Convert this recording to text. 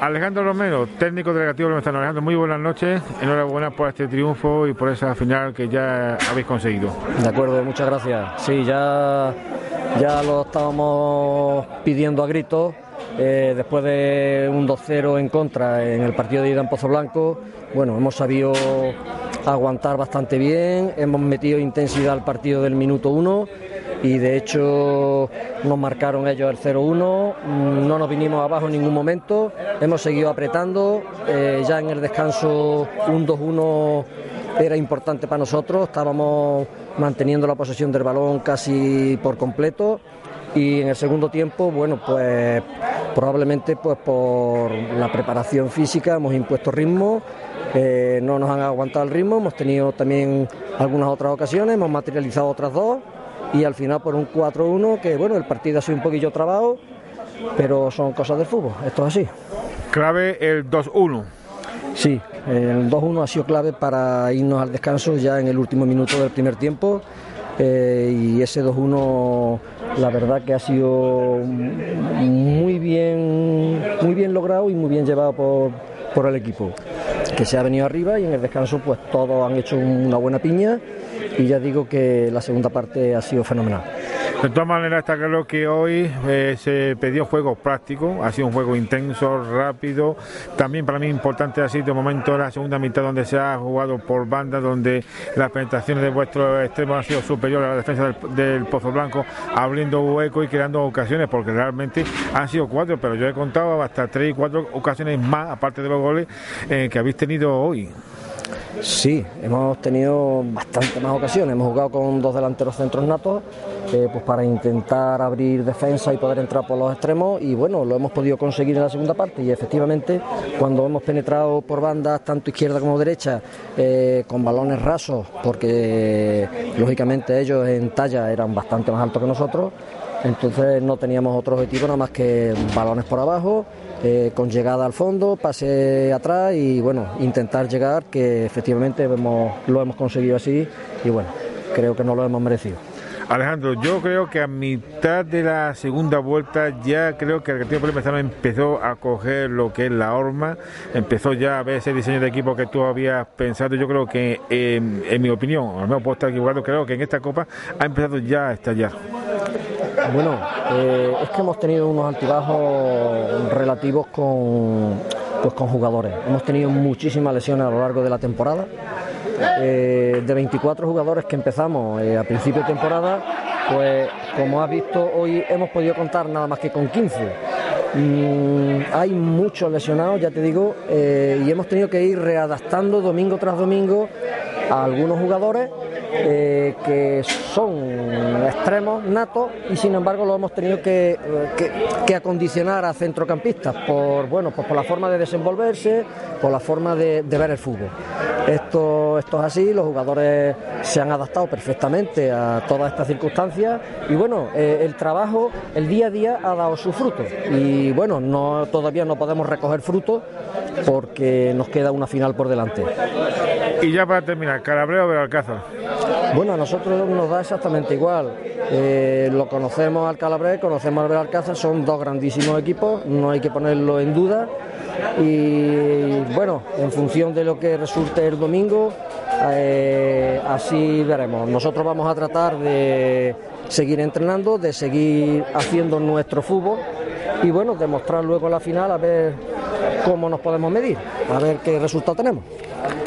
Alejandro Romero, técnico delegativo de nuestra Alejandro, muy buenas noches. Enhorabuena por este triunfo y por esa final que ya habéis conseguido. De acuerdo, muchas gracias. Sí, ya, ya lo estábamos pidiendo a gritos. Eh, después de un 2-0 en contra en el partido de ida en Pozo Blanco, bueno, hemos sabido aguantar bastante bien, hemos metido intensidad al partido del minuto 1 y de hecho nos marcaron ellos el 0-1, mm, no nos vinimos abajo en ningún momento, hemos seguido apretando, eh, ya en el descanso un 2-1 era importante para nosotros, estábamos manteniendo la posesión del balón casi por completo. Y en el segundo tiempo, bueno, pues probablemente pues por la preparación física hemos impuesto ritmo, eh, no nos han aguantado el ritmo, hemos tenido también algunas otras ocasiones, hemos materializado otras dos y al final por un 4-1 que bueno, el partido ha sido un poquillo trabado, pero son cosas del fútbol, esto es así. Clave el 2-1. Sí, el 2-1 ha sido clave para irnos al descanso ya en el último minuto del primer tiempo eh, y ese 2-1 la verdad que ha sido muy bien, muy bien logrado y muy bien llevado por, por el equipo que se ha venido arriba y en el descanso pues todos han hecho una buena piña y ya digo que la segunda parte ha sido fenomenal. De todas maneras está claro que hoy eh, se pidió juego práctico, ha sido un juego intenso, rápido, también para mí importante ha sido el momento de la segunda mitad donde se ha jugado por banda, donde las penetraciones de vuestro extremo han sido superiores a la defensa del, Pozo Blanco, abriendo hueco y creando ocasiones, porque realmente han sido cuatro, pero yo he contado hasta tres y cuatro ocasiones más, aparte de los goles eh, que habéis tenido hoy. Sí, hemos tenido bastantes más ocasiones. Hemos jugado con dos delanteros centros natos eh, pues para intentar abrir defensa y poder entrar por los extremos y bueno, lo hemos podido conseguir en la segunda parte y efectivamente cuando hemos penetrado por bandas tanto izquierda como derecha eh, con balones rasos porque lógicamente ellos en talla eran bastante más altos que nosotros entonces no teníamos otro objetivo nada más que balones por abajo eh, con llegada al fondo, pase atrás y bueno, intentar llegar, que efectivamente lo hemos conseguido así y bueno, creo que no lo hemos merecido. Alejandro, yo creo que a mitad de la segunda vuelta ya creo que el Retiro Polimerzano empezó a coger lo que es la horma, empezó ya a ver ese diseño de equipo que tú habías pensado. Yo creo que, en mi opinión, al menos puedo estar equivocado, creo que en esta Copa ha empezado ya a estallar. Bueno, eh, es que hemos tenido unos altibajos relativos con, pues, con jugadores. Hemos tenido muchísimas lesiones a lo largo de la temporada. Eh, de 24 jugadores que empezamos eh, a principio de temporada, pues como has visto hoy hemos podido contar nada más que con 15. Mm, hay muchos lesionados, ya te digo, y hemos tenido que ir readaptando domingo tras domingo a algunos jugadores eh, que son extremos natos y sin embargo lo hemos tenido que, acondicionar a centrocampistas por bueno pues por la forma de desenvolverse, por la forma de, ver el fútbol. Esto, esto es así, los jugadores se han adaptado perfectamente a todas estas circunstancias y bueno, eh, el trabajo, el día a día ha dado su fruto y bueno, no, todavía no podemos recoger frutos porque nos queda una final por delante. Y ya para terminar, Calabreo o Alcázar. Bueno, a nosotros nos da exactamente igual. Eh, lo conocemos al Calabres, conocemos al Alcázar, son dos grandísimos equipos, no hay que ponerlo en duda. Y bueno, en función de lo que resulte el domingo, eh, así veremos. Nosotros vamos a tratar de seguir entrenando, de seguir haciendo nuestro fútbol y bueno, demostrar luego la final a ver cómo nos podemos medir, a ver qué resultado tenemos.